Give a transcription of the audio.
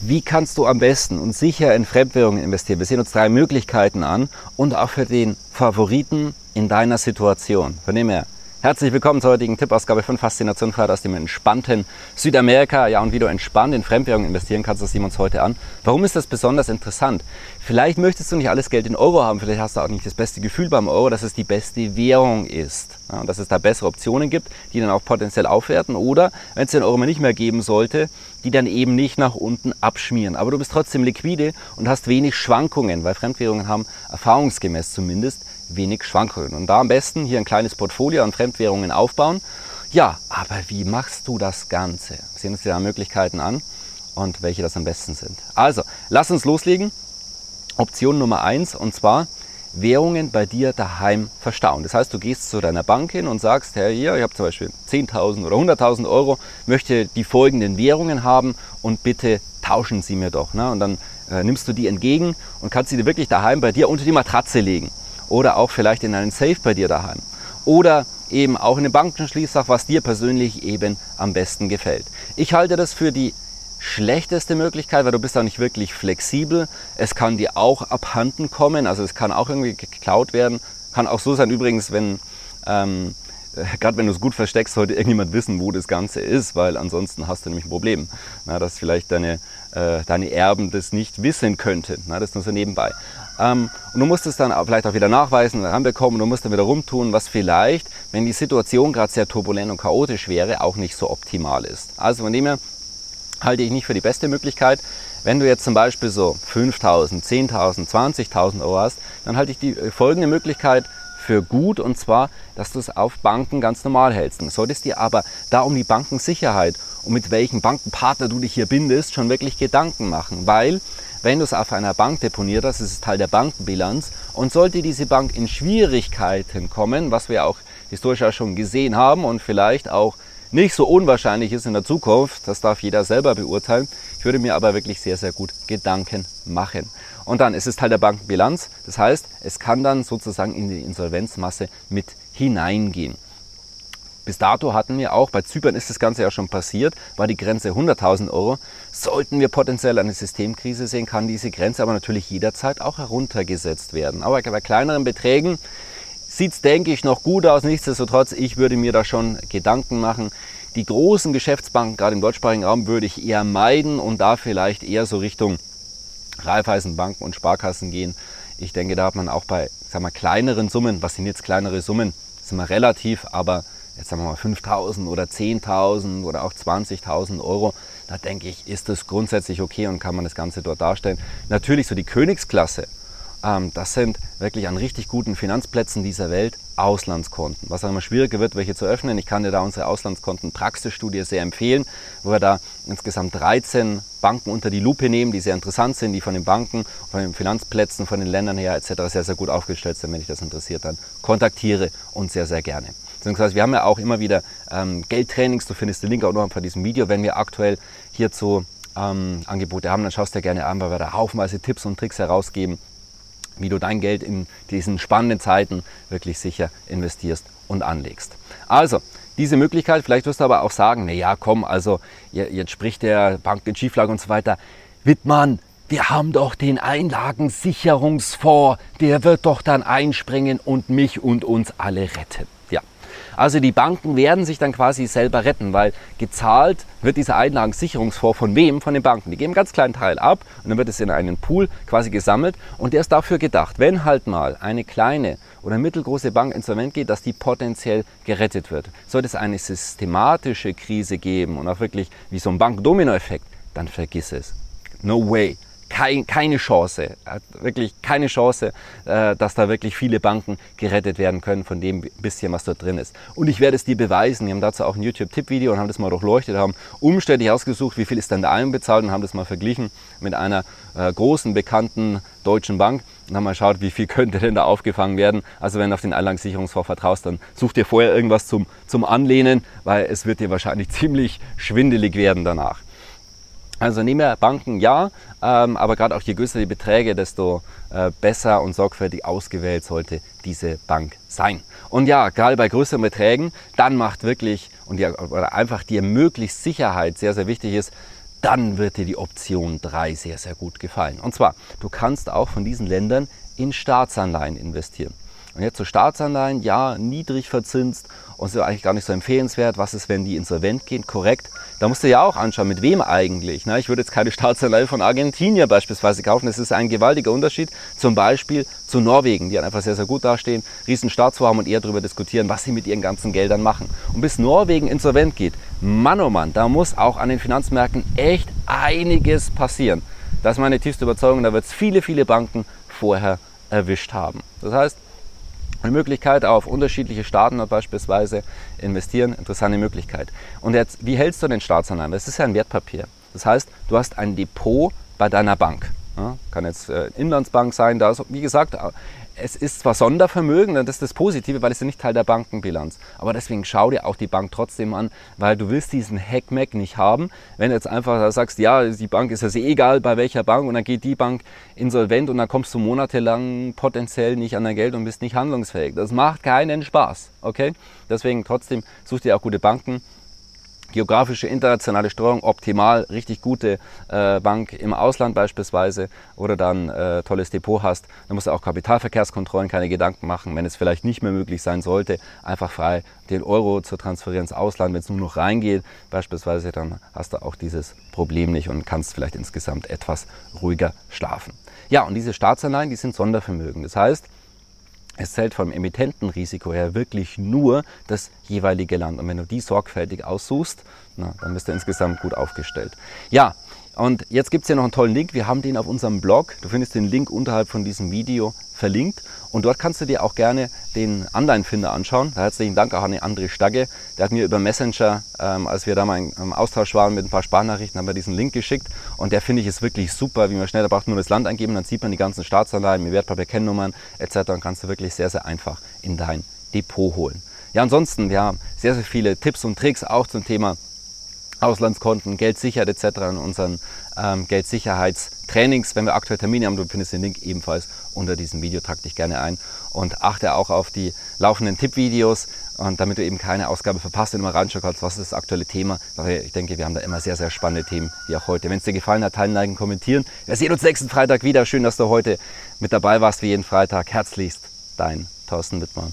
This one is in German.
Wie kannst du am besten und sicher in Fremdwährungen investieren? Wir sehen uns drei Möglichkeiten an und auch für den Favoriten in deiner Situation. Von dem her, Herzlich willkommen zur heutigen Tippausgabe von Faszination Freiheit aus dem entspannten Südamerika. Ja, und wie du entspannt in Fremdwährungen investieren kannst, das sehen wir uns heute an. Warum ist das besonders interessant? Vielleicht möchtest du nicht alles Geld in Euro haben, vielleicht hast du auch nicht das beste Gefühl beim Euro, dass es die beste Währung ist. Ja, und dass es da bessere Optionen gibt, die dann auch potenziell aufwerten. Oder, wenn es den Euro mal nicht mehr geben sollte, die dann eben nicht nach unten abschmieren. Aber du bist trotzdem liquide und hast wenig Schwankungen, weil Fremdwährungen haben erfahrungsgemäß zumindest wenig Schwankungen. Und da am besten hier ein kleines Portfolio an Fremdwährungen aufbauen. Ja, aber wie machst du das Ganze? Sehen uns die Möglichkeiten an und welche das am besten sind. Also, lass uns loslegen. Option Nummer eins und zwar Währungen bei dir daheim verstauen. Das heißt, du gehst zu deiner Bank hin und sagst, hey, hier, ich habe zum Beispiel 10.000 oder 100.000 Euro, möchte die folgenden Währungen haben und bitte tauschen sie mir doch. Ne? Und dann äh, nimmst du die entgegen und kannst sie dir wirklich daheim bei dir unter die Matratze legen oder auch vielleicht in einen Safe bei dir daheim oder eben auch in den Bankenschließfach, was dir persönlich eben am besten gefällt. Ich halte das für die schlechteste Möglichkeit, weil du bist auch nicht wirklich flexibel. Es kann dir auch abhanden kommen, also es kann auch irgendwie geklaut werden. Kann auch so sein übrigens, wenn ähm, gerade wenn du es gut versteckst, sollte irgendjemand wissen, wo das Ganze ist, weil ansonsten hast du nämlich ein Problem, na, dass vielleicht deine, äh, deine Erben das nicht wissen könnten. Das ist nur so nebenbei. Ähm, und du musst es dann vielleicht auch wieder nachweisen, ranbekommen, du musst dann wieder rumtun, was vielleicht, wenn die Situation gerade sehr turbulent und chaotisch wäre, auch nicht so optimal ist. Also von dem her halte ich nicht für die beste Möglichkeit. Wenn du jetzt zum Beispiel so 5.000, 10.000, 20.000 Euro hast, dann halte ich die äh, folgende Möglichkeit für gut und zwar, dass du es auf Banken ganz normal hältst. Du solltest dir aber da um die Bankensicherheit und mit welchem Bankenpartner du dich hier bindest, schon wirklich Gedanken machen, weil wenn du es auf einer Bank deponiert hast, ist es Teil der Bankenbilanz und sollte diese Bank in Schwierigkeiten kommen, was wir auch historisch auch schon gesehen haben und vielleicht auch nicht so unwahrscheinlich ist in der Zukunft, das darf jeder selber beurteilen. Ich würde mir aber wirklich sehr, sehr gut Gedanken machen. Und dann ist es Teil der Bankenbilanz, das heißt, es kann dann sozusagen in die Insolvenzmasse mit hineingehen. Bis dato hatten wir auch, bei Zypern ist das Ganze ja schon passiert, war die Grenze 100.000 Euro. Sollten wir potenziell eine Systemkrise sehen, kann diese Grenze aber natürlich jederzeit auch heruntergesetzt werden. Aber bei kleineren Beträgen sieht es, denke ich, noch gut aus. Nichtsdestotrotz, ich würde mir da schon Gedanken machen. Die großen Geschäftsbanken, gerade im deutschsprachigen Raum, würde ich eher meiden und da vielleicht eher so Richtung Raiffeisenbanken und Sparkassen gehen. Ich denke, da hat man auch bei sag mal, kleineren Summen, was sind jetzt kleinere Summen, sind wir relativ, aber jetzt sagen wir mal 5.000 oder 10.000 oder auch 20.000 Euro, da denke ich, ist das grundsätzlich okay und kann man das Ganze dort darstellen. Natürlich so die Königsklasse, das sind wirklich an richtig guten Finanzplätzen dieser Welt Auslandskonten. Was auch immer schwieriger wird, welche zu öffnen. Ich kann dir da unsere Auslandskonten-Praxisstudie sehr empfehlen, wo wir da insgesamt 13 Banken unter die Lupe nehmen, die sehr interessant sind, die von den Banken, von den Finanzplätzen, von den Ländern her etc. sehr, sehr gut aufgestellt sind. Wenn dich das interessiert, dann kontaktiere uns sehr, sehr gerne. Beziehungsweise wir haben ja auch immer wieder ähm, Geldtrainings, du findest den Link auch noch von diesem Video, wenn wir aktuell hierzu ähm, Angebote haben, dann schaust du dir gerne an, weil wir da haufenweise Tipps und Tricks herausgeben, wie du dein Geld in diesen spannenden Zeiten wirklich sicher investierst und anlegst. Also, diese Möglichkeit, vielleicht wirst du aber auch sagen, na ja, komm, also jetzt spricht der Bank in Schieflage und so weiter. Wittmann, wir haben doch den Einlagensicherungsfonds, der wird doch dann einspringen und mich und uns alle retten. Also die Banken werden sich dann quasi selber retten, weil gezahlt wird dieser Einlagensicherungsfonds von wem? Von den Banken. Die geben einen ganz kleinen Teil ab und dann wird es in einen Pool quasi gesammelt und der ist dafür gedacht, wenn halt mal eine kleine oder mittelgroße Bank insolvent geht, dass die potenziell gerettet wird. Sollte es eine systematische Krise geben und auch wirklich wie so ein Bankdominoeffekt, dann vergiss es. No way kein, keine Chance, hat wirklich keine Chance, äh, dass da wirklich viele Banken gerettet werden können von dem bisschen, was dort drin ist. Und ich werde es dir beweisen. Wir haben dazu auch ein YouTube-Tipp-Video und haben das mal durchleuchtet, haben umständlich ausgesucht, wie viel ist denn da einbezahlt und haben das mal verglichen mit einer äh, großen, bekannten deutschen Bank und haben mal geschaut, wie viel könnte denn da aufgefangen werden. Also wenn du auf den Einlagensicherungsfonds vertraust, dann such dir vorher irgendwas zum, zum Anlehnen, weil es wird dir wahrscheinlich ziemlich schwindelig werden danach. Also nehmen wir Banken ja, ähm, aber gerade auch je größer die Beträge, desto äh, besser und sorgfältig ausgewählt sollte diese Bank sein. Und ja, gerade bei größeren Beträgen, dann macht wirklich und die, oder einfach dir möglichst Sicherheit sehr, sehr wichtig ist, dann wird dir die Option 3 sehr, sehr gut gefallen. Und zwar, du kannst auch von diesen Ländern in Staatsanleihen investieren. Und jetzt zu so Staatsanleihen, ja, niedrig verzinst und ist eigentlich gar nicht so empfehlenswert. Was ist, wenn die insolvent gehen? Korrekt. Da musst du ja auch anschauen, mit wem eigentlich. Ne? Ich würde jetzt keine Staatsanleihe von Argentinien beispielsweise kaufen. Das ist ein gewaltiger Unterschied. Zum Beispiel zu Norwegen, die einfach sehr, sehr gut dastehen, riesen Staatsvorhaben und eher darüber diskutieren, was sie mit ihren ganzen Geldern machen. Und bis Norwegen insolvent geht, Mann oh Mann, da muss auch an den Finanzmärkten echt einiges passieren. Das ist meine tiefste Überzeugung. Da wird es viele, viele Banken vorher erwischt haben. Das heißt, eine Möglichkeit auf unterschiedliche Staaten beispielsweise investieren, interessante Möglichkeit. Und jetzt, wie hältst du den Staatsanleihen? Das ist ja ein Wertpapier. Das heißt, du hast ein Depot bei deiner Bank. Ja, kann jetzt äh, Inlandsbank sein, da ist, wie gesagt, es ist zwar Sondervermögen, das ist das Positive, weil es ja nicht Teil der Bankenbilanz. Aber deswegen schau dir auch die Bank trotzdem an, weil du willst diesen Hackmack nicht haben. Wenn du jetzt einfach sagst, ja, die Bank ist ja sehr egal bei welcher Bank und dann geht die Bank insolvent und dann kommst du monatelang potenziell nicht an dein Geld und bist nicht handlungsfähig. Das macht keinen Spaß, okay? Deswegen trotzdem such dir auch gute Banken geografische internationale Steuerung optimal, richtig gute äh, Bank im Ausland beispielsweise oder dann äh, tolles Depot hast, dann musst du auch Kapitalverkehrskontrollen keine Gedanken machen, wenn es vielleicht nicht mehr möglich sein sollte, einfach frei den Euro zu transferieren ins Ausland, wenn es nur noch reingeht beispielsweise, dann hast du auch dieses Problem nicht und kannst vielleicht insgesamt etwas ruhiger schlafen. Ja, und diese Staatsanleihen, die sind Sondervermögen. Das heißt, es zählt vom Emittentenrisiko her wirklich nur das jeweilige Land. Und wenn du die sorgfältig aussuchst, na, dann bist du insgesamt gut aufgestellt. Ja, und jetzt gibt es hier noch einen tollen Link. Wir haben den auf unserem Blog. Du findest den Link unterhalb von diesem Video verlinkt. Und dort kannst du dir auch gerne den Online-Finder anschauen. Da herzlichen Dank auch an André Stagge. Der hat mir über Messenger, ähm, als wir da mal im Austausch waren mit ein paar Sprachnachrichten, haben wir diesen Link geschickt. Und der finde ich ist wirklich super, wie man schnell, da braucht nur das Land eingeben, dann sieht man die ganzen Staatsanleihen mit Wertpapierkennnummern etc. Und kannst du wirklich sehr, sehr einfach in dein Depot holen. Ja, ansonsten, wir haben sehr, sehr viele Tipps und Tricks auch zum Thema Auslandskonten, Geldsicherheit etc. in unseren ähm, Geldsicherheitstrainings. Wenn wir aktuell Termine haben, du findest den Link ebenfalls unter diesem Video, trag dich gerne ein und achte auch auf die laufenden Tippvideos damit du eben keine Ausgabe verpasst und immer reinschauen kannst, was ist das aktuelle Thema. Ich denke, wir haben da immer sehr, sehr spannende Themen, wie auch heute. Wenn es dir gefallen hat, teilen, liken, kommentieren. Wir sehen uns nächsten Freitag wieder. Schön, dass du heute mit dabei warst, wie jeden Freitag. Herzlichst, dein Thorsten Wittmann.